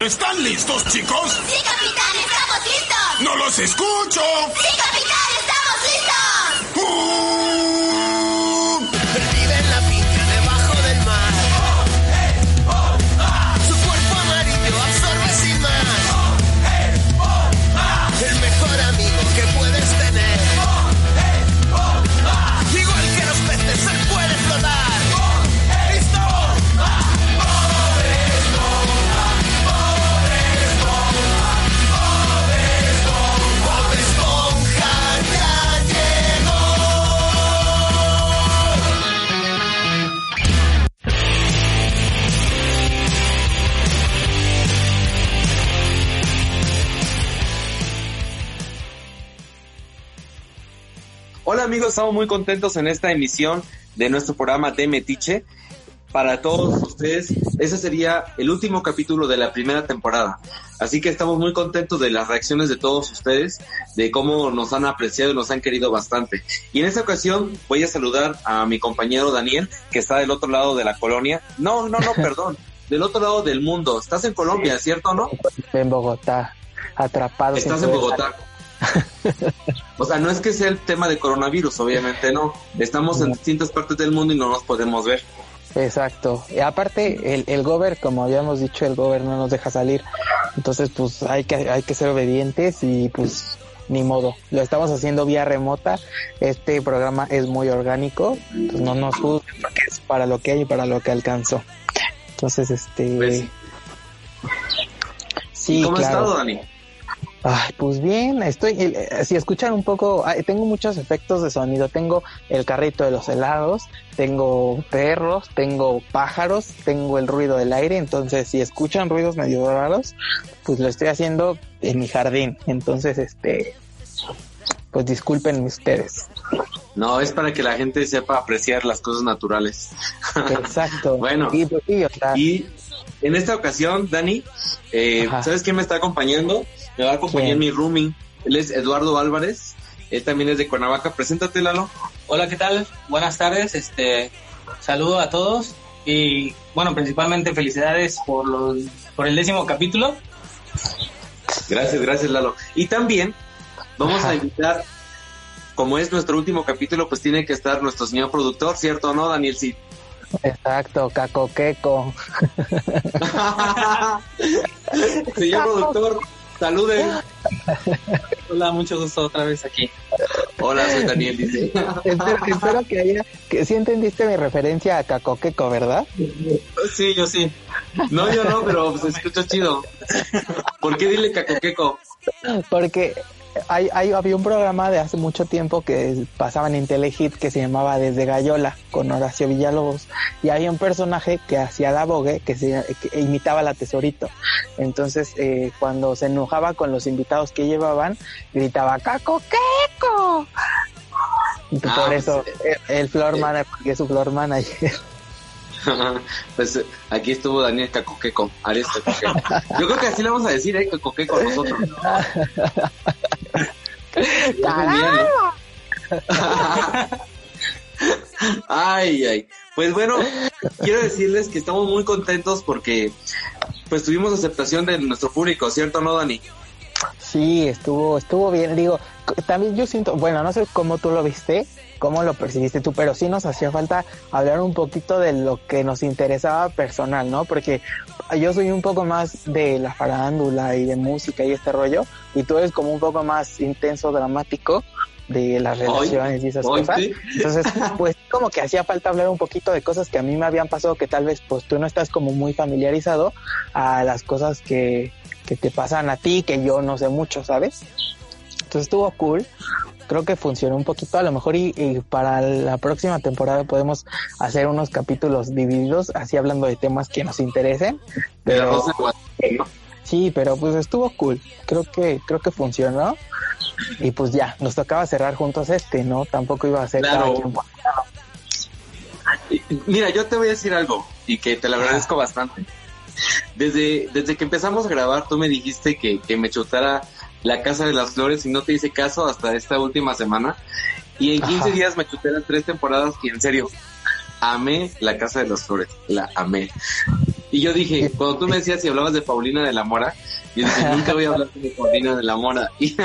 ¿Están listos, chicos? Sí, capitán, estamos listos. ¡No los escucho! Sí, capitán, estamos listos. ¡Uh! Hola amigos, estamos muy contentos en esta emisión de nuestro programa de Metiche. Para todos ustedes, ese sería el último capítulo de la primera temporada. Así que estamos muy contentos de las reacciones de todos ustedes, de cómo nos han apreciado y nos han querido bastante. Y en esta ocasión voy a saludar a mi compañero Daniel, que está del otro lado de la colonia. No, no, no, perdón, del otro lado del mundo. Estás en Colombia, ¿cierto o no? en Bogotá, atrapado. Estás en Bogotá. O sea, no es que sea el tema de coronavirus, obviamente no. Estamos en distintas partes del mundo y no nos podemos ver. Exacto. Y aparte, el, el gober, como habíamos dicho, el gober no nos deja salir. Entonces, pues hay que, hay que ser obedientes y pues ni modo. Lo estamos haciendo vía remota. Este programa es muy orgánico. Entonces no nos juzguen porque es para lo que hay y para lo que alcanzó. Entonces, este... Pues, sí, ¿Cómo has estado, Dani? Ay, pues bien, estoy, eh, si escuchan un poco, tengo muchos efectos de sonido, tengo el carrito de los helados, tengo perros, tengo pájaros, tengo el ruido del aire, entonces si escuchan ruidos medio raros, pues lo estoy haciendo en mi jardín, entonces este, pues disculpen ustedes. No, es para que la gente sepa apreciar las cosas naturales. Exacto. Bueno. y, pues, sí, o sea, Y en esta ocasión, Dani, eh. ¿sabes quién me está acompañando? Me va a acompañar ¿Quién? mi rooming. Él es Eduardo Álvarez. Él también es de Cuernavaca. Preséntate, Lalo. Hola, ¿qué tal? Buenas tardes. Este, saludo a todos y bueno, principalmente felicidades por los por el décimo capítulo. Gracias, gracias, Lalo. Y también vamos Ajá. a invitar, como es nuestro último capítulo, pues tiene que estar nuestro señor productor, ¿cierto o no, Daniel? Sí. exacto, cacoqueco. señor productor, saluden. Hola, mucho gusto otra vez aquí. Hola, soy Daniel, dice. espero, espero que haya, que sí entendiste mi referencia a cacoqueco, ¿verdad? Sí, yo sí. No, yo no, pero se escucha chido. ¿Por qué dile cacoqueco? Porque hay, hay, había un programa de hace mucho tiempo que pasaban en Telehit que se llamaba Desde Gallola con Horacio Villalobos y había un personaje que hacía la bogue que, se, que imitaba la tesorito. Entonces eh, cuando se enojaba con los invitados que llevaban gritaba ¡Caco Queco! Ah, por eso eh, el, el floor manager, porque es su floor manager. pues aquí estuvo Daniel Cacoqueco, Ares Cacoqueco. Yo creo que así le vamos a decir, ¿eh? Cacoqueco nosotros. Ay, ay. Pues bueno, quiero decirles que estamos muy contentos porque pues tuvimos aceptación de nuestro público, ¿cierto no, Dani? Sí, estuvo, estuvo bien. Digo, también yo siento, bueno, no sé cómo tú lo viste, cómo lo percibiste tú, pero sí nos hacía falta hablar un poquito de lo que nos interesaba personal, ¿no? Porque yo soy un poco más de la farándula y de música y este rollo, y tú eres como un poco más intenso, dramático de las Hoy, relaciones y esas hoy, cosas. sí. Entonces, pues como que hacía falta hablar un poquito de cosas que a mí me habían pasado que tal vez pues tú no estás como muy familiarizado a las cosas que, que te pasan a ti, que yo no sé mucho, ¿sabes? Entonces estuvo cool. Creo que funcionó un poquito. A lo mejor y, y para la próxima temporada podemos hacer unos capítulos divididos, así hablando de temas que nos interesen. Pero, ¿no? sí, pero pues estuvo cool. Creo que, creo que funcionó. Y pues ya, nos tocaba cerrar juntos este, ¿no? Tampoco iba a ser Claro. Mira, yo te voy a decir algo y que te lo agradezco bastante. Desde, desde que empezamos a grabar, tú me dijiste que, que me chutara la Casa de las Flores y no te hice caso hasta esta última semana. Y en 15 Ajá. días me chuté las tres temporadas y en serio, amé la Casa de las Flores, la amé. Y yo dije, cuando tú me decías si hablabas de Paulina de la Mora, yo dije, nunca voy a hablar de Paulina de la Mora. Y,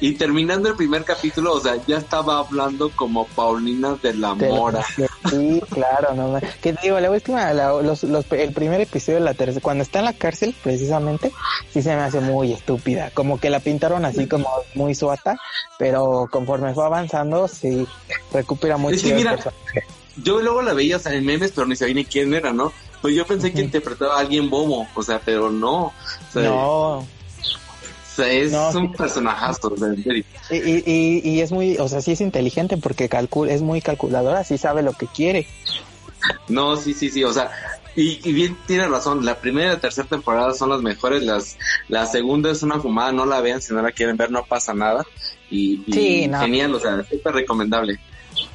y terminando el primer capítulo, o sea, ya estaba hablando como Paulina de la Mora. Sí, claro, no me- ¿Qué te digo? La última, la- los, los- el primer episodio de la tercera, cuando está en la cárcel, precisamente, sí se me hace muy estúpida. Como que la pintaron así como muy suata, pero conforme fue avanzando, sí recupera mucho. Es que mira, Yo luego la veía o sea, en memes, pero ni sabía ni quién era, ¿no? Pues yo pensé que interpretaba a alguien bobo, o sea, pero no. O sea, no, sea, es No, un sí. personajazo, en serio. y, y, y- y es muy, o sea, sí es inteligente porque calcula, es muy calculadora, sí sabe lo que quiere. No, sí, sí, sí, o sea, y, y bien tiene razón, la primera y la tercera temporada son las mejores, las la segunda es una fumada, no la vean si no la quieren ver, no pasa nada. Y, y Sí, no. genial, o sea, súper recomendable.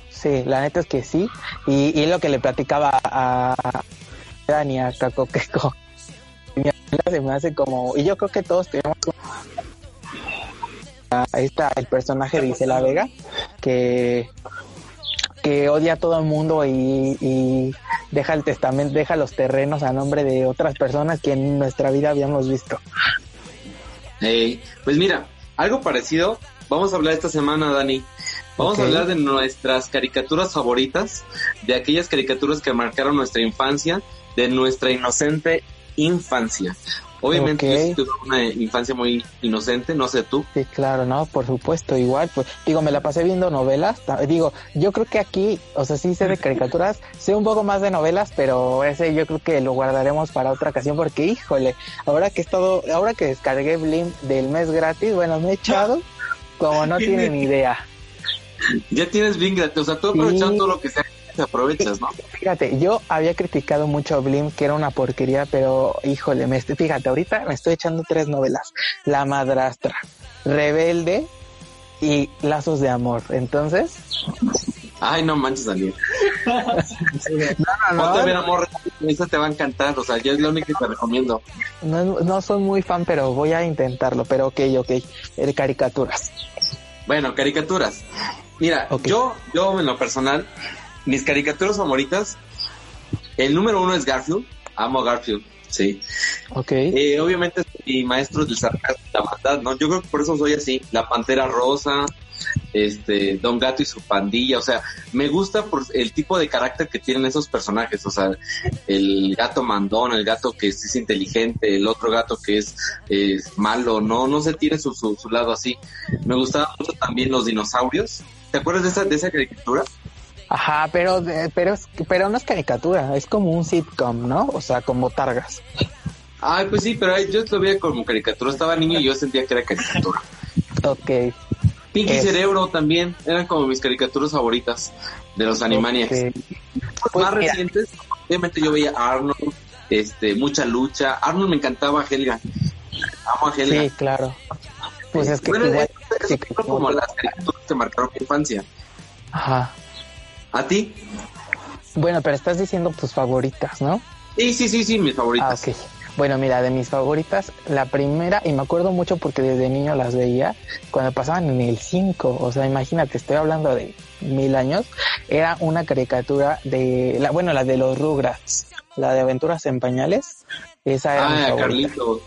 Sí, la neta es que sí. Y, y lo que le platicaba a Dani, a se me hace como, y yo creo que todos tenemos a esta, el personaje de Isela Vega, que, que odia a todo el mundo y, y deja el testamento, deja los terrenos a nombre de otras personas que en nuestra vida habíamos visto. Pues mira, algo parecido, vamos a hablar esta semana, Dani. Vamos a hablar de nuestras caricaturas favoritas, de aquellas caricaturas que marcaron nuestra infancia, de nuestra inocente infancia. Obviamente Ok. yo sí tuve una infancia muy inocente, no sé tú. Sí, claro, no, por supuesto, igual, pues, digo, me la pasé viendo novelas, digo, yo creo que aquí, o sea, sí sé de caricaturas, sé un poco más de novelas, pero ese yo creo que lo guardaremos para otra ocasión, porque, híjole, ahora que he estado, ahora que descargué Blim del mes gratis, bueno, me he echado, como no tienen ni idea. Ya tienes bien gratis, o sea, tú Sí. aprovechando todo lo que sea, te aprovechas, ¿no? Fíjate, yo había criticado mucho a Blim, que era una porquería, pero, híjole, me estoy, fíjate, ahorita me estoy echando tres novelas, La Madrastra, Rebelde y Lazos de Amor, entonces, Ay, no manches, Daniel. no, no, Ponte a ver no, amor, esa te va a encantar, o sea, yo es la única que te recomiendo. No, no soy muy fan, pero voy a intentarlo. Pero ok, ok. Eh, caricaturas. Bueno, caricaturas. Mira, Ok. yo, yo en lo personal, mis caricaturas favoritas, el número uno es Garfield. Amo a Garfield, sí. Ok. Eh, obviamente mi maestro del sarcasmo la maldad, ¿no? Yo creo que por eso soy así. La Pantera Rosa, este, Don Gato y su pandilla, o sea, me gusta por el tipo de carácter que tienen esos personajes, o sea, el gato mandón, el gato que es, es inteligente, el otro gato que es, es malo, no, no se tiene su, su, su lado así. Me gustaban mucho también los dinosaurios. ¿Te acuerdas de esa, de esa caricatura? Ajá, pero, eh, pero, es- pero no es caricatura. Es como un sitcom, ¿no? O sea, como targas. Ay, pues sí, pero yo lo veía como caricatura. Estaba niño y yo sentía que era caricatura. Ok. Pinky Es- Cerebro también eran como mis caricaturas favoritas de los Animaniacs. Pues más mira. recientes, obviamente yo veía a Arnold, este, mucha lucha. Arnold me encantaba Helga. Amo a Helga. Sí, claro. Pues es que Bueno, igual. sí, fueron como las caricaturas que marcaron mi infancia. Ajá. ¿A ti? Bueno, pero estás diciendo tus favoritas, ¿no? Sí, sí, sí, sí, mis Ah, favoritas. ok. Bueno, mira, de mis favoritas, la primera, y me acuerdo mucho porque desde niño las veía, cuando pasaban en el 5, o sea, imagínate, estoy hablando de mil años, era una caricatura de, la, bueno, la de los Rugrats, la de Aventuras en Pañales, esa era mi Ah, favorita. Carlitos.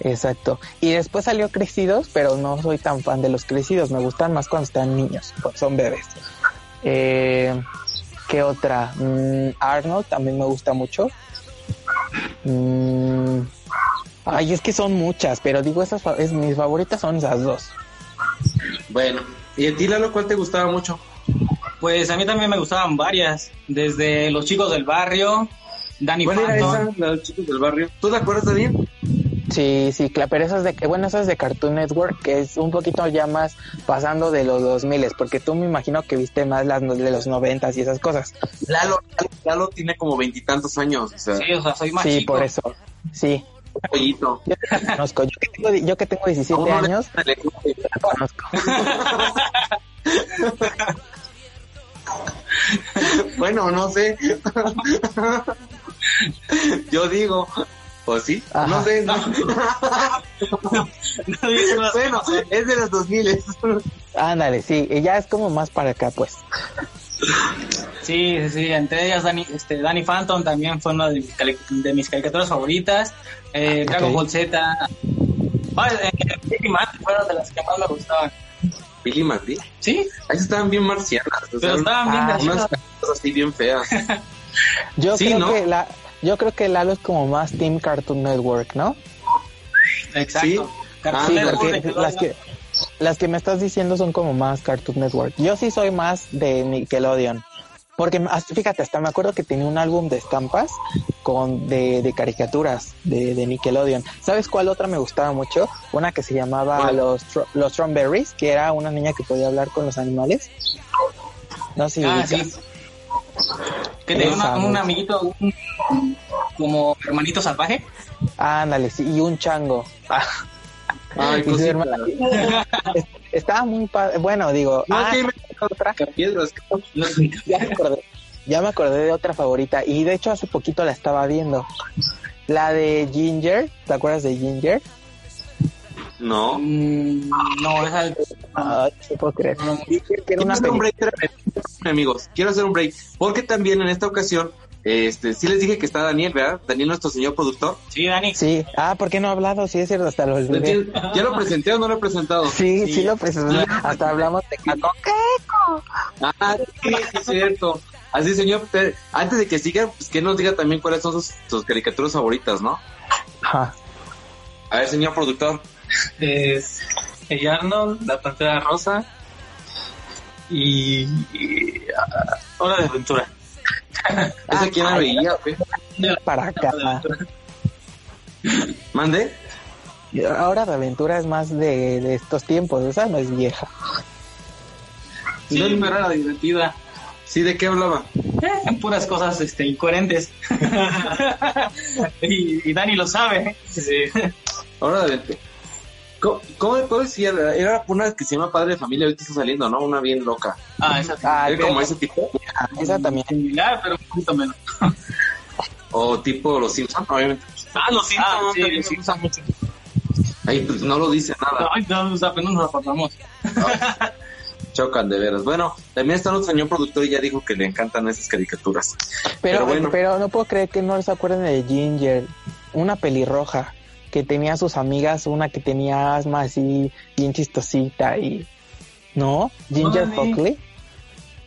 Exacto. Y después salió Crecidos, pero no soy tan fan de los Crecidos, me gustan más cuando están niños, cuando son bebés. Eh, ¿Qué otra? Mm, Arnold también me gusta mucho. Mm, ay, es que son muchas, pero digo, esas es, mis favoritas son esas dos. Bueno, ¿y a ti, Lalo, cuál te gustaba mucho? Pues a mí también me gustaban varias, desde Los Chicos del Barrio, Danny ¿Cuál era esa? Los chicos del barrio. ¿Tú te acuerdas de bien? Sí, sí, claro, pero esas de, bueno, esas de Cartoon Network, que es un poquito ya más pasando de los 2000, porque tú me imagino que viste más las de los 90 y esas cosas. Lalo, Lalo tiene como veintitantos años, o sea, Sí, o sea, soy más Sí, chico. por eso. Sí, pollito. yo te la conozco. Yo que tengo, yo que tengo 17 A uno le- años, le la conozco. Bueno, no sé. Yo digo, ¿o sí? Ajá. No sé, no. No dice más. bueno, es de los 2000. Ándale, sí, y ya es como más para acá, pues. Sí, sí, sí, entre ellas Danny, este, Danny Phantom también fue una de mis, de mis caricaturas favoritas. Eh, Dragon Ok. Ball Z. Ah, eh, Billy Mandy fueron de las que más me gustaban. Billy Mandy. Sí, Ahí estaban bien marcianas. o sea, pero estaban bien ah, unas así bien feas. Yo Sí, creo ¿no? que la, yo creo que Lalo es como más Team Cartoon Network, ¿no? Exacto. Sí. Cartoon Ah, Sí, Network, porque las que las que me estás diciendo son como más Cartoon Network. Yo sí soy más de Nickelodeon. Porque fíjate, hasta me acuerdo que tenía un álbum de estampas con de, de caricaturas de, de Nickelodeon. ¿Sabes cuál otra me gustaba mucho? Una que se llamaba ¿Cuál? los los Strawberries, que era una niña que podía hablar con los animales. No sé si Ah, sí. Que tenía una- un amiguito, un- como hermanito salvaje. Ándale, sí, y un chango. Ay, Y Estaba muy padre. Bueno, digo, No, ah, me otra. piedras. Ya me acordé, ya me acordé de otra favorita y de hecho hace poquito la estaba viendo. La de Ginger, ¿te acuerdas de Ginger? No. Mm, no, esa. Ay, no puedo creer. no, que era una película. Amigos. Quiero hacer un break. Porque también en esta ocasión, este, sí les dije que está Daniel, ¿verdad? Daniel, nuestro señor productor. Sí, Dani. Sí, ah, ¿por qué no ha hablado? Sí, es cierto, hasta lo olvidé. ¿Ya lo presenté o no lo he presentado? Sí, sí, Sí. lo presenté. Hasta hablamos de Caco. Ah, sí, sí, es cierto. Así, señor, te- antes de que siga, pues que nos diga también cuáles son sus, sus caricaturas favoritas, ¿no? Ajá. A ver, señor productor. es el Arnold, la Pantera Rosa y, y, ah, Hora de Aventura. ¿Esa quién la veía? Para acá. ¿Mande? Ahora de aventura es más de, de estos tiempos, esa no es vieja. Sí, No, pero era divertida. ¿Sí de qué hablaba? Eh, puras cosas este, incoherentes. y, y Dani lo sabe. Sí. Ahora de ¿Cómo, cómo puedo decir? Era una que se llama Padre de Familia, ahorita está saliendo, ¿no? Una bien loca. Ah, esa Ah, ¿Era pero- como ese tipo? esa también. similar, pero un poquito menos. O tipo Los Simpsons, obviamente. Ah, los Simpsons Ah, sí, me gustan mucho. Ahí pues, no lo dice nada. Ay, no, pues, apenas nos acordamos. Chocan de veras. Bueno, también está nuestro señor productor y ya dijo que le encantan esas caricaturas. Pero, Pero pero, bueno. no puedo creer que no se acuerden de Ginger, una pelirroja que tenía sus amigas, una que tenía asma así bien chistosita y ¿no? Ginger. Fockley.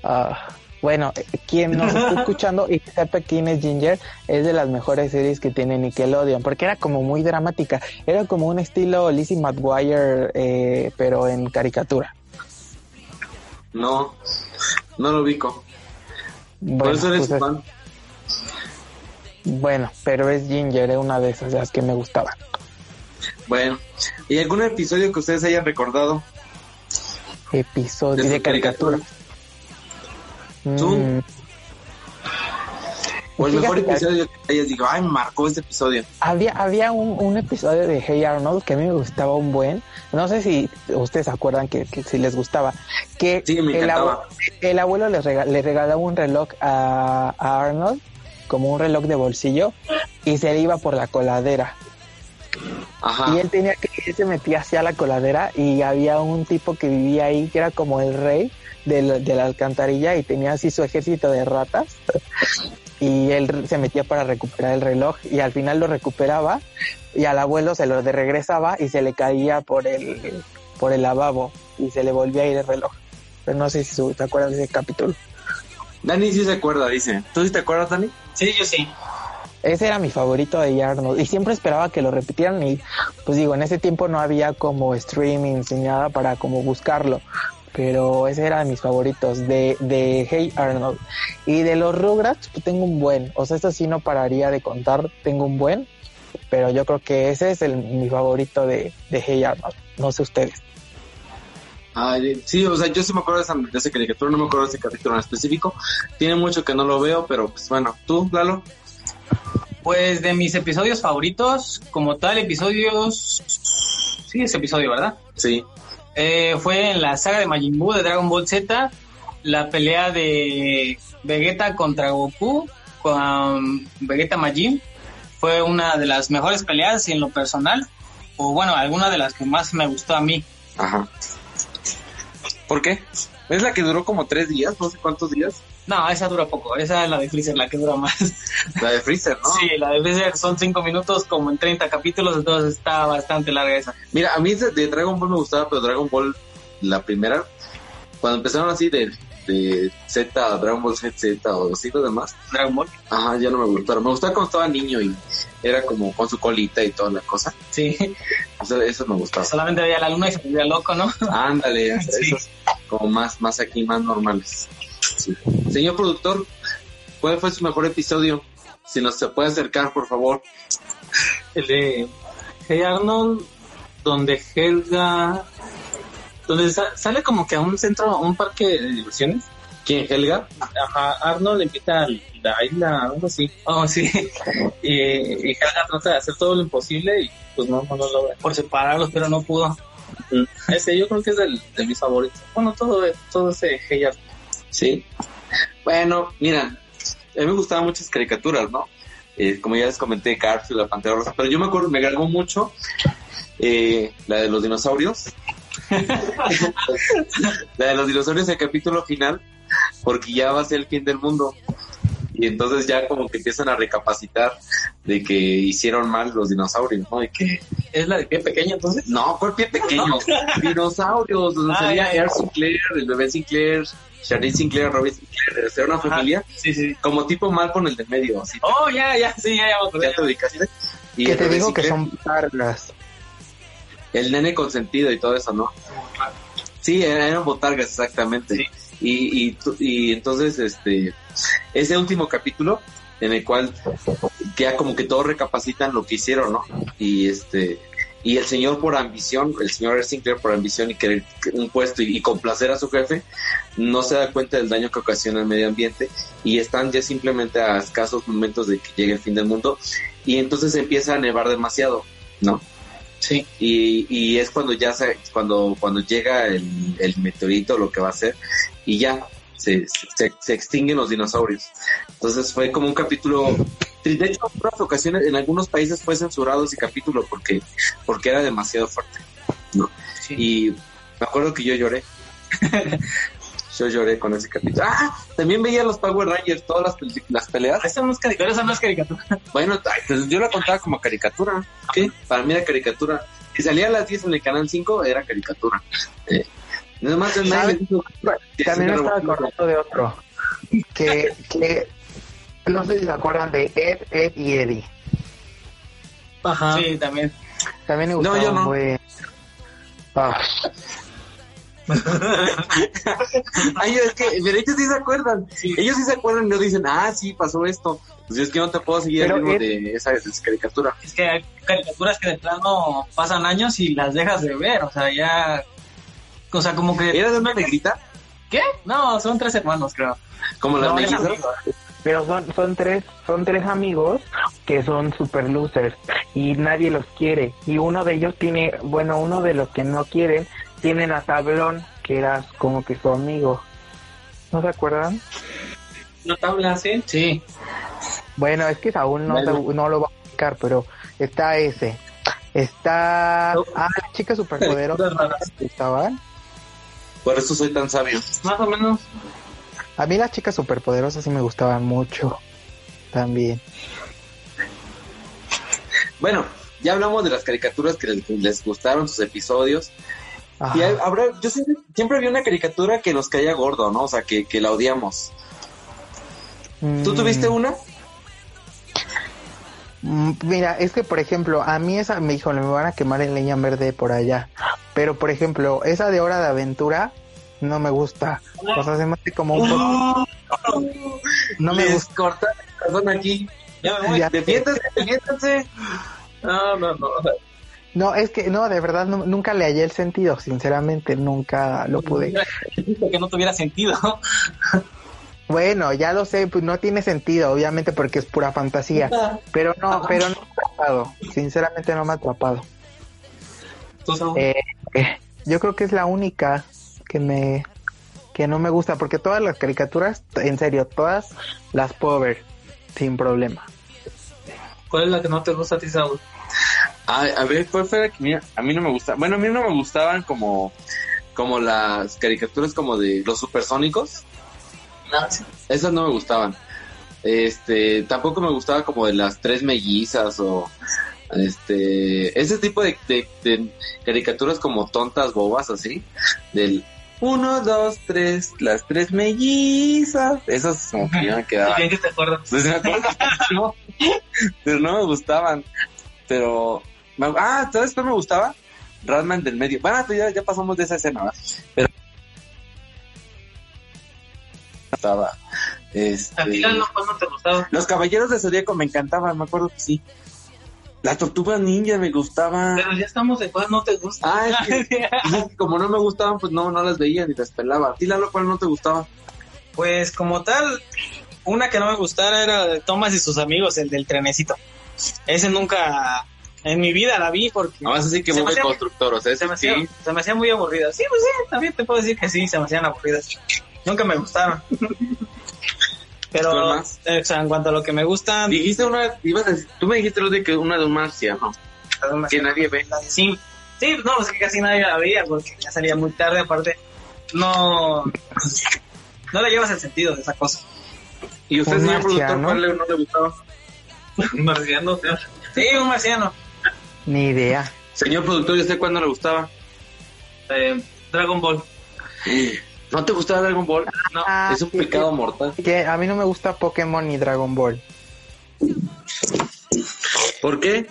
Ah, bueno, eh, quien nos está escuchando y sepa quién es Ginger es de las mejores series que tiene Nickelodeon, porque era como muy dramática, era como un estilo Lizzie McGuire, eh, pero en caricatura. No, no lo ubico. Por Bueno, eso eres pues es- fan. bueno, pero es Ginger, es una de esas las que me gustaban. Bueno, ¿y algún episodio que ustedes hayan recordado? Episodio De caricatura. ¿Tú? Mm, O el mejor episodio que hayas dicho, ay, me marcó este episodio. había había un, un episodio de Hey Arnold que a mí me gustaba un buen. No sé si ustedes se acuerdan que, que si les gustaba. Que Sí, me el, encantaba. abue- el abuelo le, rega- le regalaba un reloj a, a Arnold, como un reloj de bolsillo, y se iba por la coladera. Ajá. Y él tenía que él se metía hacia la coladera y había un tipo que vivía ahí que era como el rey de la, de la alcantarilla y tenía así su ejército de ratas y él se metía para recuperar el reloj y al final lo recuperaba y al abuelo se lo de regresaba y se le caía por el por el lavabo y se le volvía a ir el reloj. Pero no sé si su- te acuerdas de ese capítulo. Dani sí se acuerda, dice. ¿Tú sí te acuerdas, Dani? Sí, yo sí. Ese era mi favorito de Arnold y siempre esperaba que lo repitieran y pues digo, en ese tiempo no había como streaming ni nada para como buscarlo, pero ese era de mis favoritos de, de Hey Arnold. Y de los Rugrats pues tengo un buen, o sea, esto sí no pararía de contar, tengo un buen, pero yo creo que ese es el, mi favorito de, de Hey Arnold, no sé ustedes. Ay, sí, o sea, yo sí me acuerdo de esa, de caricatura, no me acuerdo de ese capítulo en específico. Tiene mucho que no lo veo, pero pues bueno, ¿tú, Lalo? Pues de mis episodios favoritos, como tal, episodios. Sí, ese episodio, ¿verdad? Sí. Eh, fue en la saga de Majin Buu de Dragon Ball Z, la pelea de Vegeta contra Goku con Vegeta Majin. Fue una de las mejores peleas en lo personal, o bueno, alguna de las que más me gustó a mí. Ajá. ¿Por qué? Es la que duró como tres días, no sé cuántos días. No, esa dura poco. Esa es la de Freezer, la que dura más. La de Freezer, ¿no? Sí, la de Freezer son 5 minutos como en 30 capítulos, entonces está bastante larga esa. Mira, a mí de, Dragon Ball me gustaba, pero Dragon Ball, la primera, cuando empezaron así de, de Z, Dragon Ball Z, Z o así los demás, Dragon Ball. ajá, ya no me gustaron. Me gustaba cuando estaba niño y era como con su colita y toda la cosa. Sí, Eso, eso me gustaba. solamente veía la luna y se volvía loco, ¿no? Ándale, Sí. esos como más, más aquí, más normales. Sí. Señor productor, ¿cuál fue su mejor episodio? Si nos se puede acercar, por favor. El de Hey Arnold, donde Helga, donde sa- sale como que a un centro, a un parque de diversiones. ¿Quién, Helga? Ajá, Arnold invita a la isla, algo así. Oh, sí. Y, y Helga trata de hacer todo lo imposible y pues no, no lo logra. Por separarlos, pero no pudo. Mm. Ese yo creo que es del, de mis favoritos. Bueno, todo, todo ese Hey Arnold. Sí. Bueno, mira, a mí me gustaban muchas caricaturas, ¿no? Eh, como ya les comenté, Garfield, la Pantera Rosa, pero yo me acuerdo, me grabó mucho eh, la de los dinosaurios. la de los dinosaurios, el capítulo final, porque ya va a ser el fin del mundo. Y entonces ya como que empiezan a recapacitar de que hicieron mal los dinosaurios, ¿no? Y que, Es la de pie pequeño, entonces. no, ¿cuál pie pequeño? dinosaurios, donde Ah, salía. Air Sinclair, el bebé Sinclair, Charlie Sinclair, Robin Sinclair, era una familia Sí, sí. como tipo mal con el del medio, así. Oh, ya, ya, sí, ya, ya. ¿Ya te ubicaste? Y Que el te digo que Sinclair, son largas. El nene consentido y todo eso, ¿no? Sí, eran botargas, exactamente. Sí. Y, y, y entonces, este, ese último capítulo en el cual ya como que todos recapacitan lo que hicieron, ¿no? Y este, y el señor por ambición, el señor. Sinclair por ambición y querer un puesto y, y complacer a su jefe, no se da cuenta del daño que ocasiona el medio ambiente y están ya simplemente a escasos momentos de que llegue el fin del mundo y entonces empieza a nevar demasiado, ¿no? Sí. y, y es cuando ya se, cuando cuando llega el, el meteorito lo que va a hacer y ya se, se, se extinguen los dinosaurios entonces fue como un capítulo de hecho en algunas ocasiones en algunos países fue censurado ese capítulo porque porque era demasiado fuerte ¿no? Sí. y me acuerdo que yo lloré yo lloré con ese capítulo ah también veía los Power Rangers todas las, las peleas Esa no es caricatura, esa no es caricatura. bueno, pues yo la contaba como caricatura. ¿Qué? Para mí era caricatura. Si salía a las 10 en el canal 5, era caricatura. Eh, nada más También me estaba acordando de otro. Que, que no sé si se acuerdan de Ed, Ed y Eddie. Ajá. Sí, también. También me No, gustaba yo no. muy- Ah, Ay, es que, pero ellos sí se acuerdan. Ellos sí se acuerdan y no dicen, ah, sí, pasó esto. Pues es que no te puedo seguir Pero el ritmo Ed- de esa, esa caricatura. Es que hay caricaturas que de plano pasan años y las dejas de ver, o sea, ya... O sea, como que... ¿Era de una negrita? ¿Qué? No, son tres hermanos, creo. Como las No, mellizas. Pero son, son tres son tres amigos que son super losers y nadie los quiere y uno de ellos tiene bueno uno de los que no quieren tienen a Tablón que era como que su amigo ¿no se acuerdan? Tabla así. Sí. Bueno, es que aún no, no lo va a explicar, pero está ese. Está... No. Ah. Caricaturas raras. ¿te gustaban? Por eso soy tan sabio. Más o menos. A mí las chicas superpoderosas sí me gustaban mucho. También. Bueno, ya hablamos de las caricaturas que les, les gustaron, sus episodios. Ajá. Y hay- habrá, yo siempre, siempre había una caricatura que nos caía gordo, ¿no? O sea, que, que la odiamos. ¿Tú Mm, tuviste una? mm, Mira, es que por ejemplo, a mí esa me dijo, me van a quemar en leña verde por allá. Pero por ejemplo, esa de Hora de Aventura no me gusta. O sea, se me hace como un poco... No me Les gusta. cortan el corazón aquí. Ya me voy. Ya- Defiéndanse, defiéndanse. No, no, no. No, es que no, de verdad no- nunca le hallé el sentido, sinceramente nunca lo pude. Que no tuviera sentido. Bueno, ya lo sé, pues no tiene sentido, obviamente porque es pura fantasía, pero no, pero no me ha atrapado, sinceramente no me ha atrapado. Eh, eh, yo creo que es la única que me que no me gusta porque todas las caricaturas, en serio, todas las puedo ver sin problema. ¿Cuál es la que no te gusta a ti, Saúl? A, a ver, ¿cuál fue la que mira, a mí no me gusta? Bueno, a mí no me gustaban como, como las caricaturas como de los supersónicos. Esas no me gustaban. Este, tampoco me gustaba como de las tres mellizas o este, ese tipo de, de- de caricaturas como tontas, bobas, así, del uno, dos, tres, las tres mellizas, esas como que ya me quedaban. Bien que te acuerdas. Pues me acuerdo muchísimo, pero no me gustaban. Pero, ah, ¿sabes qué me gustaba? Ratman del medio. Bueno, pues ya, ya pasamos de esa escena, ¿verdad? Pero estaba. Este, A ti ¿cuál no te gustaba? los caballeros de Zodíaco me encantaban, me acuerdo que sí. Las tortugas ninja me gustaban. Pero ya estamos de cuál no te gusta. Ah, es que, es que como no me gustaban, pues no, no las veía ni las pelaba. ¿A ti, Lalo, cuál no te gustaba? Pues como tal, una que no me gustara era de Thomas y sus amigos, el del trenecito. Ese nunca en mi vida la vi porque Nada más así que hacía- constructor, o sea, se ese me, hacía, sí. se me hacía muy aburrida. Sí, pues sí, también te puedo decir que sí, se me hacían aburridas. Nunca me gustaron. Pero eh, o sea, en cuanto a lo que me gusta, Dijiste una, ibas a decir- tú me dijiste lo de que una de un marciano, que nadie ve. la Sim. Sí, no, es que casi nadie la veía porque ya salía muy tarde, aparte no no le llevas el sentido de esa cosa. ¿Y usted, Un señor productor, cuál le- no le gustaba? Un marciano. Sí, un marciano. Ni idea. Señor productor, ¿y usted cuándo le gustaba? Eh, Dragon Ball. ¿No te gustaba Dragon Ball? No. Ah, es un pecado mortal. Que a mí no me gusta Pokémon ni Dragon Ball. ¿Por qué?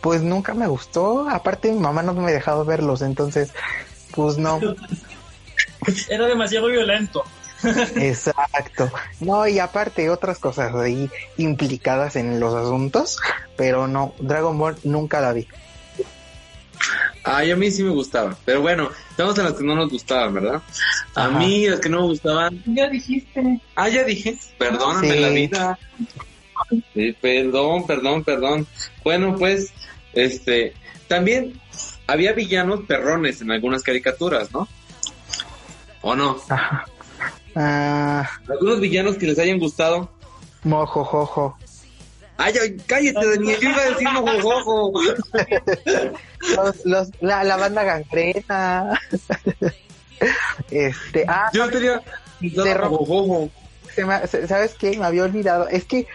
Pues nunca me gustó. Aparte mi mamá no me dejaba verlos, entonces, pues no. Era demasiado violento. Exacto. No, y aparte otras cosas ahí implicadas en los asuntos, pero no, Dragon Ball nunca la vi. Ay, a mí sí me gustaba. Pero bueno, estamos en las que no nos gustaban, ¿verdad? A Ajá. mí las que no me gustaban. Ya dijiste. Ah, ya dije. Perdóname Sí. la vida. Sí, perdón, perdón, perdón. Bueno, pues, este, también había villanos perrones en algunas caricaturas, ¿no? ¿O no? Ajá. Ah, Algunos villanos que les hayan gustado. mojojojo. Ay, ay, cállate, Daniel, yo iba a decir mojojojo. Los, los, la, la banda gangrena. este, ah, Yo tenía De ro- mojojojo. se me- ¿sabes qué? Me había olvidado. Es que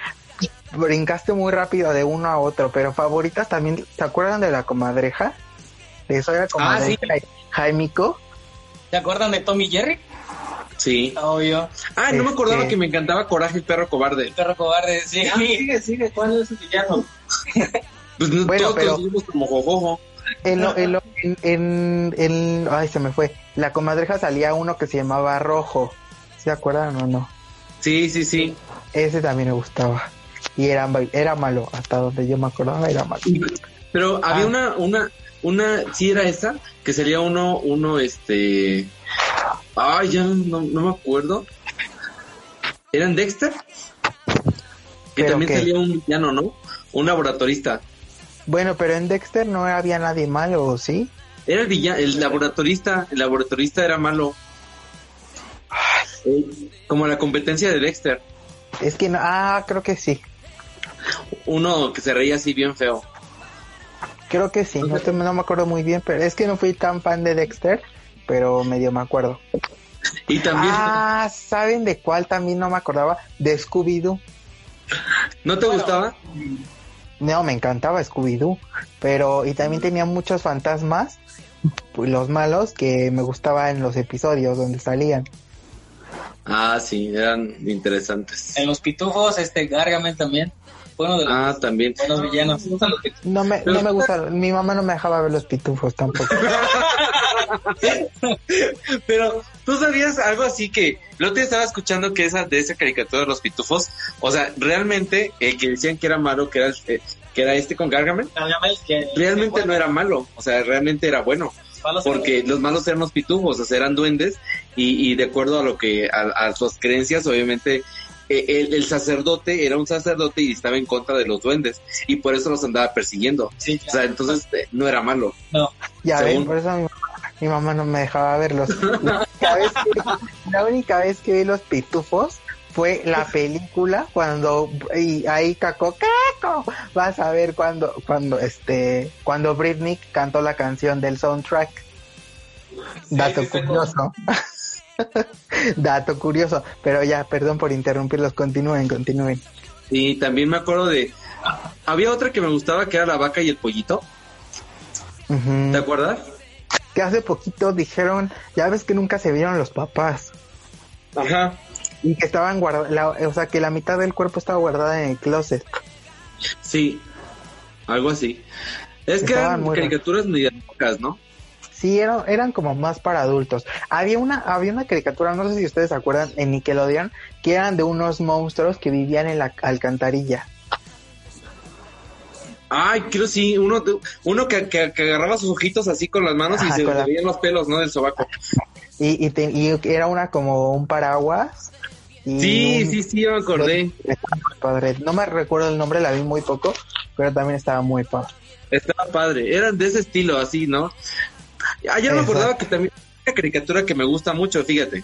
brincaste muy rápido de uno a otro, pero favoritas también, ¿se acuerdan de la comadreja? De eso era comadreja y Jaimico. ¿Se acuerdan de Tommy Jerry? Sí. Obvio. Ah, no me acordaba Este- que me encantaba Coraje el perro cobarde. El perro cobarde, sí. sigue, sigue, ¿cuál es el villano? Pues no, Bueno, todos pero- como jojojo. En, lo- en, lo- en, en- en- ay, se me fue. La comadreja salía uno que se llamaba Rojo. ¿Se acuerdan o no? Sí, sí, sí. Ese también me gustaba. Y era, era malo, hasta donde yo me acordaba era malo. Pero había Ah. una, una, una, sí era esa, que sería uno, uno, este, ay, ya no, no me acuerdo. ¿Eran Dexter? Que ¿Pero también qué? salía un villano, ¿no? Un laboratorista. Bueno, pero en Dexter no había nadie malo, ¿o ¿sí? Era el villano, el laboratorista, el laboratorista era malo. Eh, Como la competencia de Dexter. Es que no, ah, creo que sí. Uno que se reía así bien feo. Creo que sí, no, te- no me acuerdo muy bien, pero es que no fui tan fan de Dexter, pero medio me acuerdo. Y también, Ah, ¿saben de cuál también no me acordaba? De Scooby-Doo. ¿no te gustaba? No, me encantaba Scooby-Doo, pero y también tenía muchos fantasmas, pues, los malos, que me gustaba en los episodios donde salían. Ah, sí, eran interesantes. En los pitufos, este Gargamel también. Fue uno de los Ah, también. buenos villanos. No me, no me gusta, mi mamá no me dejaba ver los pitufos tampoco. Pero tú sabías algo así que lo te estaba escuchando que esa de esa caricatura de los pitufos, o sea, realmente el que decían que era malo, que era eh, que era este con Gargamel, Gargamel, que realmente no era malo, o sea, realmente era bueno, porque los malos eran los pitufos, o sea, eran duendes y, y de acuerdo a lo que a, a sus creencias, obviamente el, el sacerdote era un sacerdote y estaba en contra de los duendes y por eso los andaba persiguiendo. Sí, O sea, entonces eh, no era malo. no. Ya Según- ven, por eso mi mamá, mi mamá no me dejaba verlos. La única, vez que, la única vez que vi los pitufos fue la película cuando y ahí caco caco vas a ver cuando cuando este cuando Britney cantó la canción del soundtrack dato sí, fue curioso Dato curioso, pero ya, perdón por interrumpirlos, continúen, continúen. Y también me acuerdo de... Había otra que me gustaba que era la vaca y el pollito. ¿Te acuerdas? Que hace poquito dijeron, ya ves que nunca se vieron los papás Ajá. y que estaban guardados, o sea, que la mitad del cuerpo estaba guardada en el closet. Sí. Algo así. Es que Estaban eran caricaturas medio locas, ¿no? Sí, eran, eran como más para adultos. Había una, había una caricatura, no sé si ustedes se acuerdan, en Nickelodeon, que eran de unos monstruos que vivían en la alcantarilla. Ay, creo sí, uno, uno que, que, que agarraba sus ojitos así con las manos y se le la- veían los pelos, ¿no? Del sobaco. Y, y, te- y era una como un paraguas. y Sí, un- sí, sí, yo me acordé. Padre. No me recuerdo el nombre, la vi muy poco, pero también estaba muy padre. Estaba padre. Eran de ese estilo, así, ¿no? Ah, ya me acordaba que también una caricatura que me gusta mucho, fíjate.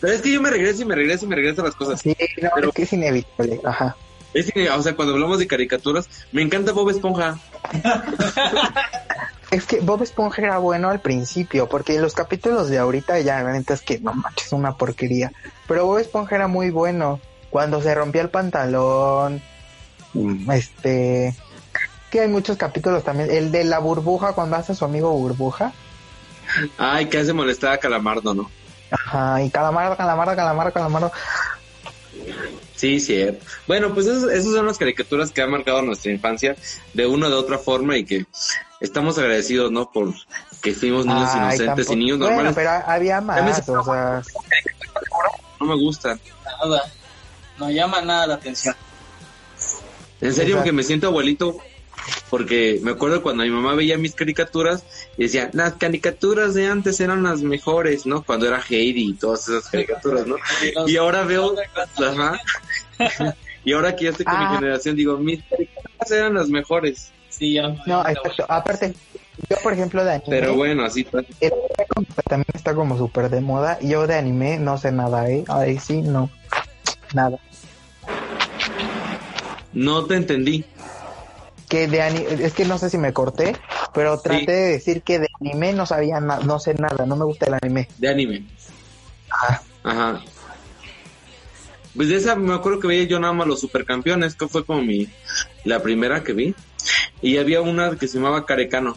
Pero es que yo me regreso y me regreso y me regreso a las cosas. Sí, no, Pero- es que es inevitable. Ajá. Es que, o sea, cuando hablamos de caricaturas, me encanta Bob Esponja. Es que Bob Esponja era bueno al principio, porque los capítulos de ahorita ya la neta es que no manches, es una porquería. Pero Bob Esponja era muy bueno. Cuando se rompía el pantalón, este, que hay muchos capítulos también. El de la burbuja, cuando hace a su amigo burbuja. Ay, que hace molestar a Calamardo, ¿no? Ajá, y calamardo, calamardo, calamardo, calamardo. Sí, sí. Bueno, pues esas, esas son las caricaturas que han marcado nuestra infancia de una u otra forma y que estamos agradecidos, ¿no? Por que fuimos niños Ay, inocentes tampoco- y niños Bueno, normales. pero había más, o sea, No me gustan. Nada. No llama nada la atención. En serio, Exacto. que me siento abuelito porque me acuerdo cuando mi mamá veía mis caricaturas y decía, las caricaturas de antes eran las mejores, ¿no? Cuando era Heidi y todas esas caricaturas, ¿no? Y ahora veo, ajá. y ahora que ya estoy con Ah. mi generación, digo, mis caricaturas eran las mejores. Sí, ya. no, exacto. Aparte, yo por ejemplo de anime, Pero bueno, así anime también está como súper de moda. Yo de anime no sé nada, ¿eh? Ahí sí, no. Nada. No te entendí. Que de anime, es que no sé si me corté, pero traté Sí. de decir que de anime no sabía nada, no sé nada, no me gusta el anime. De anime. Ah. Ajá. Pues de esa me acuerdo que veía yo nada más los supercampeones, que fue como mi la primera que vi. Y había una que se llamaba Carecano.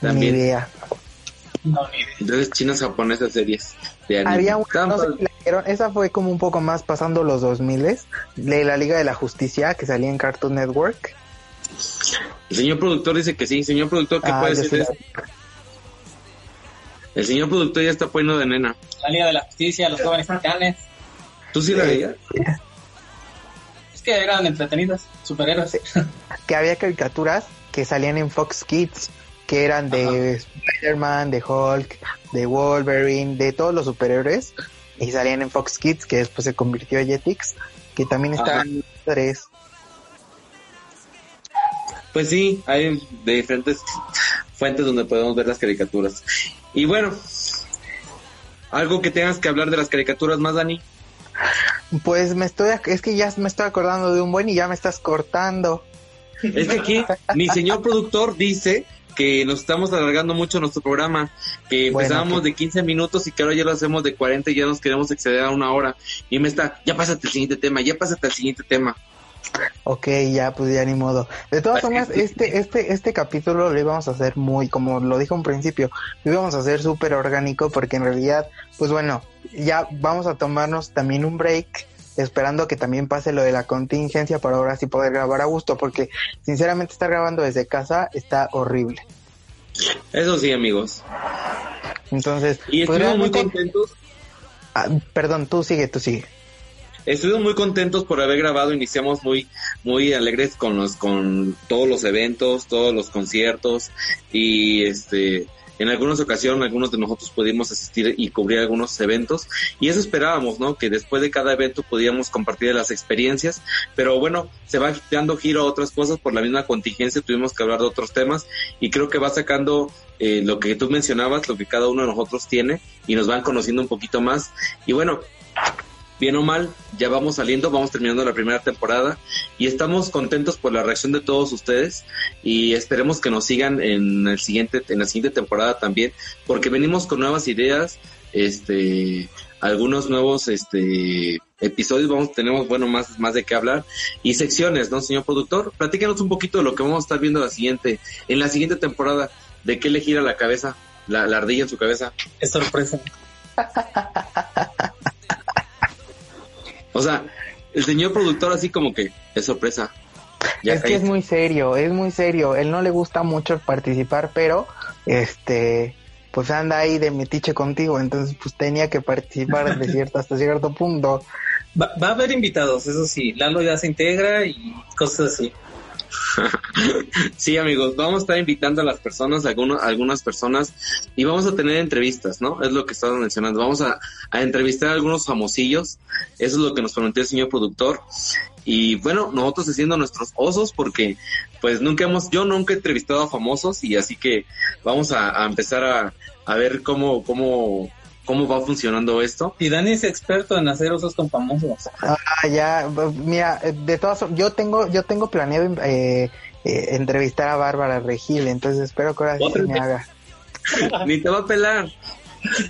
Ni También. idea. No, ni idea. Entonces chinas japonesas series de anime. Había una, no sé si la vieron, esa fue como un poco más pasando los 2000 de la Liga de la Justicia que salía en Cartoon Network. El señor productor dice que sí. Señor productor, ¿qué Ah, puede la- eso? El señor productor ya está poniendo de nena. La Liga de la Justicia, los jóvenes titanes. ¿Tú sí la veías? Es que eran entretenidas, superhéroes. que había caricaturas que salían en Fox Kids, que eran de Spider-Man, de Hulk, de Wolverine, de todos los superhéroes, y salían en Fox Kids, que después se convirtió en Jetix, que también estaban tres. Pues sí, hay de diferentes fuentes donde podemos ver las caricaturas. Y bueno, algo que tengas que hablar de las caricaturas más, Dani. Pues me estoy, es que ya me estoy acordando de un buen y ya me estás cortando. Es que aquí mi señor productor dice que nos estamos alargando mucho nuestro programa, que Bueno, empezábamos que- de 15 minutos y que ahora ya lo hacemos de 40 y ya nos queremos exceder a una hora. Y me está, ya pásate al siguiente tema, ya pásate al siguiente tema. Ok, ya, pues ya ni modo. De todas formas, este, este, este capítulo lo íbamos a hacer muy, como lo dije un principio, lo íbamos a hacer súper orgánico porque en realidad, pues bueno, ya vamos a tomarnos también un break, esperando que también pase lo de la contingencia para ahora sí poder grabar a gusto, porque sinceramente estar grabando desde casa está horrible. Eso sí, amigos. Entonces, Y pues estuvimos muy contentos. Ah, perdón, tú sigue, tú sigue. Estuvimos muy contentos por haber grabado, iniciamos muy, muy alegres con los, con todos los eventos, todos los conciertos y este, en algunas ocasiones algunos de nosotros pudimos asistir y cubrir algunos eventos y eso esperábamos, ¿no? Que después de cada evento podíamos compartir las experiencias, pero bueno, se va dando giro a otras cosas por la misma contingencia, tuvimos que hablar de otros temas y creo que va sacando eh, lo que tú mencionabas, lo que cada uno de nosotros tiene y nos van conociendo un poquito más y bueno, bien o mal, ya vamos saliendo, vamos terminando la primera temporada y estamos contentos por la reacción de todos ustedes y esperemos que nos sigan en el siguiente en la siguiente temporada también, porque venimos con nuevas ideas, este algunos nuevos este episodios, vamos, tenemos bueno más, más de qué hablar, y secciones, ¿no, señor productor? Platíquenos un poquito de lo que vamos a estar viendo la siguiente, en la siguiente temporada, de qué le gira la cabeza, la, la ardilla en su cabeza. Es sorpresa. O sea, el señor productor así como que es sorpresa. Ya es que es muy serio, es muy serio. Él no le gusta mucho participar, pero este, pues anda ahí de metiche contigo, entonces pues tenía que participar de cierto hasta cierto punto. Va, va a haber invitados, eso sí. Lalo ya se integra y cosas así. Sí, amigos, vamos a estar invitando a las personas, algunas personas, y vamos a tener entrevistas, ¿no? Es lo que estamos mencionando. Vamos a, a entrevistar a algunos famosillos. Eso es lo que nos prometió el señor productor. Y bueno, nosotros haciendo nuestros osos, porque pues nunca hemos, yo nunca he entrevistado a famosos, y así que vamos a, a empezar a, a ver cómo, cómo, cómo va funcionando esto. Y Dani es experto en hacer osos con famosos. Ah, ya, mira, eh, de todas formas, yo tengo, yo tengo planeado eh, eh, entrevistar a Bárbara Regil, entonces espero que ahora sí ¿Otra se me vez? haga. Ni te va a pelar.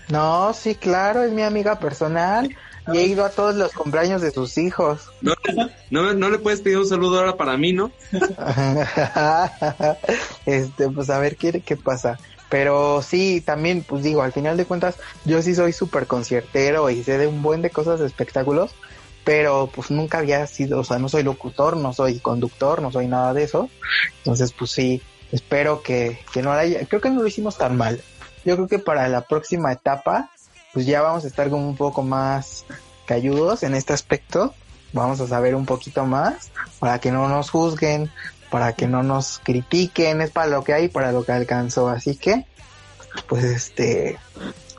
No, sí, claro, es mi amiga personal y he ido a todos los cumpleaños de sus hijos. No, no, no le puedes pedir un saludo ahora para mí, ¿no? este, pues a ver qué, qué pasa. Pero sí, también, pues digo, al final de cuentas, yo sí soy súper conciertero y sé de un buen de cosas de espectáculos, pero pues nunca había sido, o sea, no soy locutor, no soy conductor, no soy nada de eso. Entonces, pues sí, espero que, que no haya, creo que no lo hicimos tan mal. Yo creo que para la próxima etapa, pues ya vamos a estar como un poco más cayudos en este aspecto. Vamos a saber un poquito más para que no nos juzguen, para que no nos critiquen, es para lo que hay, para lo que alcanzó. Así que, pues este,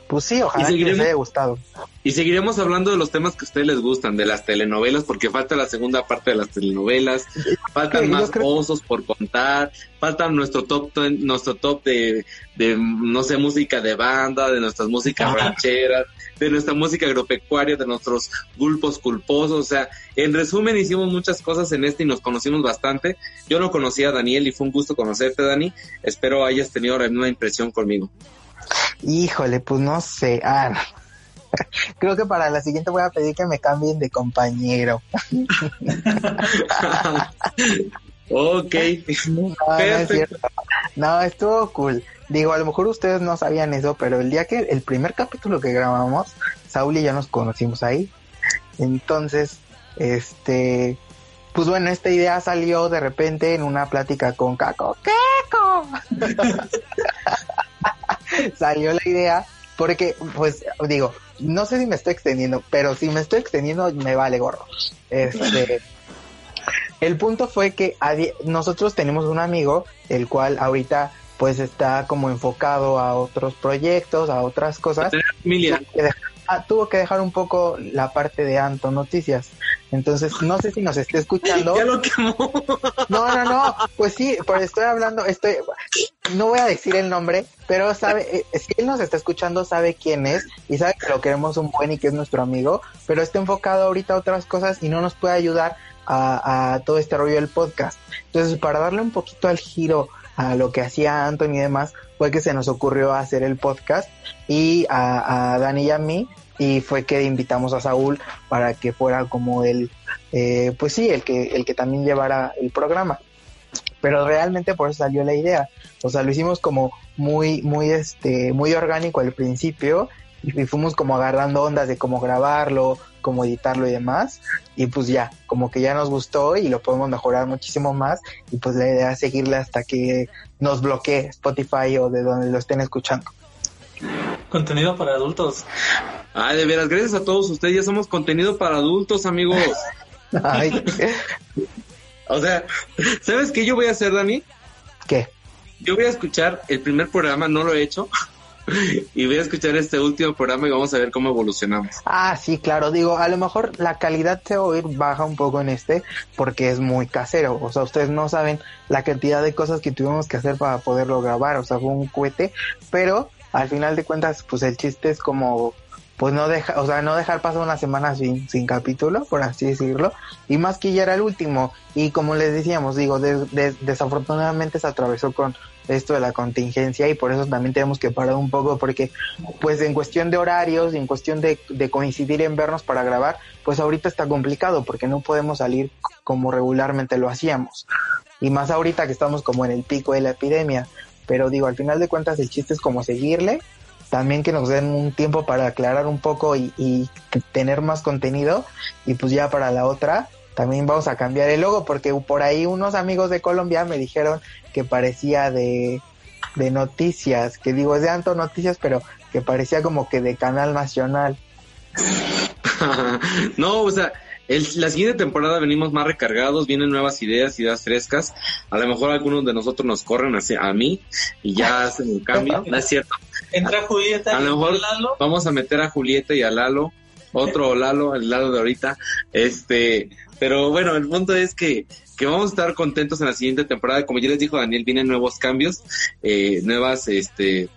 pues sí, ojalá que les haya gustado. Y seguiremos hablando de los temas que a ustedes les gustan, de las telenovelas, porque falta la segunda parte de las telenovelas, faltan más creo- osos por contar, faltan nuestro top ten- nuestro top de, de, no sé, música de banda, de nuestras músicas rancheras, de nuestra música agropecuaria, de nuestros gulpos culposos, o sea, en resumen hicimos muchas cosas en este y nos conocimos bastante. Yo no conocía a Daniel y fue un gusto conocerte, Dani. Espero hayas tenido la misma impresión conmigo. Híjole, pues no sé. Ah, no. Creo que para la siguiente voy a pedir que me cambien de compañero. ok. No, no es cierto. No, estuvo cool. Digo, a lo mejor ustedes no sabían eso, pero el día que el primer capítulo que grabamos, Saúl y yo nos conocimos ahí. Entonces, este, pues bueno, esta idea salió de repente en una plática con Caco. ¡Caco! salió la idea porque, pues, digo, no sé si me estoy extendiendo, pero si me estoy extendiendo me vale gorro. Este, el punto fue que nosotros tenemos un amigo, el cual ahorita pues está como enfocado a otros proyectos, a otras cosas. Emilia, Tuvo que dejar- ah, tuvo que dejar un poco la parte de Anto Noticias. Entonces, no sé si nos esté escuchando. ya lo quemó. No, no, no, pues sí, pues estoy hablando, estoy, no voy a decir el nombre, pero sabe, eh, si él nos está escuchando, sabe quién es y sabe que lo queremos un buen y que es nuestro amigo, pero está enfocado ahorita a otras cosas y no nos puede ayudar a, a todo este rollo del podcast. Entonces, para darle un poquito al giro a lo que hacía Anthony y demás, fue que se nos ocurrió hacer el podcast y a, a Dani y a mí, y fue que invitamos a Saúl para que fuera como el, eh, pues sí, el que, el que también llevara el programa. Pero realmente por eso salió la idea. O sea, lo hicimos como muy, muy, este, muy orgánico al principio y, y fuimos como agarrando ondas de cómo grabarlo, cómo editarlo y demás. Y pues ya, como que ya nos gustó y lo podemos mejorar muchísimo más. Y pues la idea es seguirle hasta que nos bloquee Spotify o de donde lo estén escuchando. Contenido para adultos. Ay, de veras, gracias a todos ustedes. Ya somos contenido para adultos, amigos. Ay, O sea, ¿sabes qué yo voy a hacer, Dani? ¿Qué? Yo voy a escuchar el primer programa, no lo he hecho. Y voy a escuchar este último programa y vamos a ver cómo evolucionamos. Ah, sí, claro, digo, a lo mejor la calidad se va a oír baja un poco en este porque es muy casero, o sea, ustedes no saben la cantidad de cosas que tuvimos que hacer para poderlo grabar, o sea, fue un cohete, pero al final de cuentas, pues el chiste es como, pues no deja, o sea, no dejar pasar una semana sin, sin capítulo, por así decirlo, y más que ya era el último, y como les decíamos, digo, des- des- desafortunadamente se atravesó con esto de la contingencia y por eso también tenemos que parar un poco porque pues en cuestión de horarios y en cuestión de, de coincidir en vernos para grabar, pues ahorita está complicado porque no podemos salir como regularmente lo hacíamos. Y más ahorita que estamos como en el pico de la epidemia. Pero digo, al final de cuentas el chiste es como seguirle, también que nos den un tiempo para aclarar un poco y, y tener más contenido y pues ya para la otra también vamos a cambiar el logo porque por ahí unos amigos de Colombia me dijeron que parecía de, de noticias, que digo es de Anto Noticias, pero que parecía como que de Canal Nacional. no, o sea, el- la siguiente temporada venimos más recargados, vienen nuevas ideas, ideas frescas. A lo mejor algunos de nosotros nos corren hacia a mí y ya hacen un cambio. No es cierto. Entra Julieta A y lo mejor Lalo. vamos a meter a Julieta y a Lalo, otro Lalo, el Lalo de ahorita. Este, pero bueno, el punto es que, que vamos a estar contentos en la siguiente temporada. Como ya les dijo Daniel, vienen nuevos cambios, eh, nuevas, este,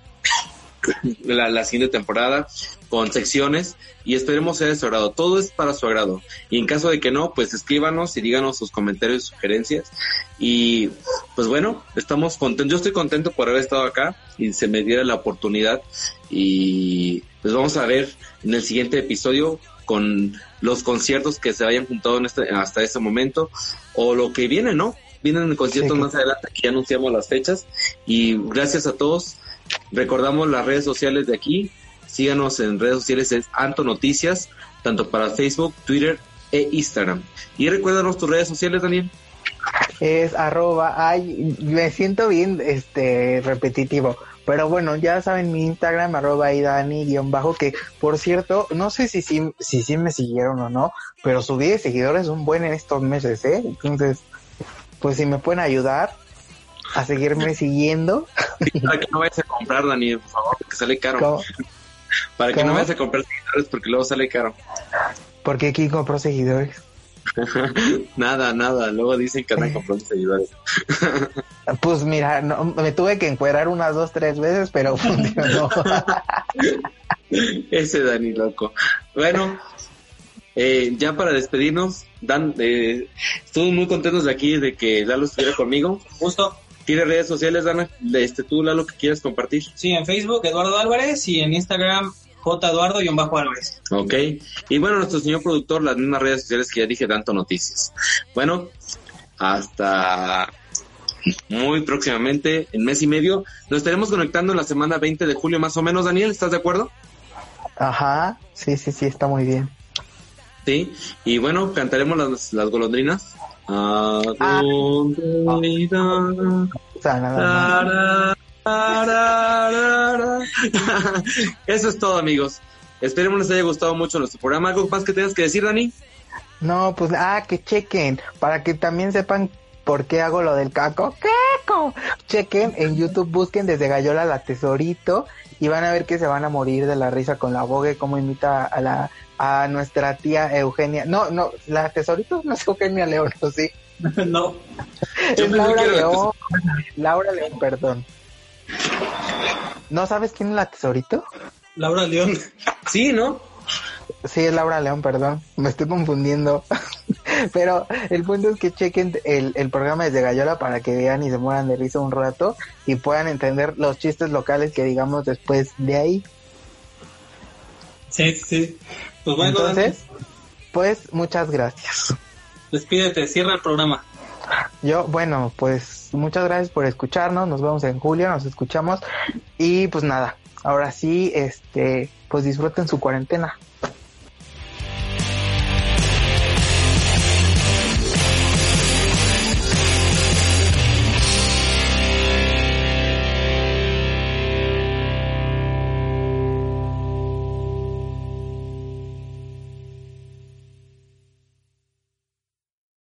la, la siguiente temporada con secciones y esperemos sea de su agrado. Todo es para su agrado. Y en caso de que no, pues escríbanos y díganos sus comentarios y sugerencias. Y pues bueno, estamos contentos. Yo estoy contento por haber estado acá y se me diera la oportunidad. Y pues vamos a ver en el siguiente episodio con los conciertos que se hayan juntado en este, hasta este momento o lo que viene, ¿no? Vienen conciertos Sí, más adelante que ya anunciamos las fechas. Y gracias a todos. Recordamos las redes sociales de aquí. Síganos en redes sociales, es Anto Noticias, tanto para Facebook, Twitter e Instagram. Y recuérdanos tus redes sociales, Daniel. Es arroba, ay, me siento bien este repetitivo. Pero bueno, ya saben mi Instagram, arroba idani guion bajo, que por cierto, no sé si sí si, sí me siguieron o no, pero subí de seguidores un buen en estos meses, ¿eh? Entonces, pues si me pueden ayudar a seguirme siguiendo, Para que no vayas a comprar, Daniel, por favor, porque sale caro. ¿cómo? Para que no vayas a comprar seguidores, porque luego sale caro. porque aquí compró seguidores. nada, nada. Luego dicen que andan comprando seguidores. Pues mira, no, me tuve que encuerar unas dos, tres veces, pero funcionó. Ese Dani, loco. Bueno, eh, ya para despedirnos, Dan, eh, estuvimos muy contentos de aquí, de que Lalo estuviera conmigo. Justo. ¿Tienes redes sociales, Dana? De este, tú, Lalo, que quieras compartir. Sí, en Facebook Eduardo Álvarez y en Instagram J Eduardo Álvarez. Ok. Y bueno, nuestro señor productor, las mismas redes sociales que ya dije, Danto Noticias. Bueno, hasta muy próximamente, en mes y medio. Nos estaremos conectando en la semana 20 de julio, más o menos, Daniel, ¿estás de acuerdo? Ajá, sí, sí, sí, está muy bien. Sí. Y bueno, cantaremos las, las golondrinas. Ah. A. Eso es todo, amigos. Esperemos les haya gustado mucho nuestro programa. ¿Algo más que tengas que decir, Dani? No, pues, ah, que chequen, para que también sepan por qué hago lo del caco. ¡Caco! Chequen en YouTube, busquen desde Gallola la Tesorito y van a ver que se van a morir de la risa con la bogue, como imita a la a nuestra tía Eugenia. No, no, la Tesorito no es Eugenia León, ¿o sí? no. Es Laura León. Laura León, perdón. ¿No sabes quién es la Tesorito? Laura León. Sí, ¿no? Sí, es Laura León, perdón, me estoy confundiendo. Pero el punto es que chequen el, el programa desde Gallola para que vean y se mueran de risa un rato y puedan entender los chistes locales que digamos después de ahí. Sí, sí. Pues bueno, Entonces, pues muchas gracias. Despídete, cierra el programa. Yo, bueno, pues muchas gracias por escucharnos, nos vemos en julio, nos escuchamos y pues nada, ahora sí, este, pues disfruten su cuarentena.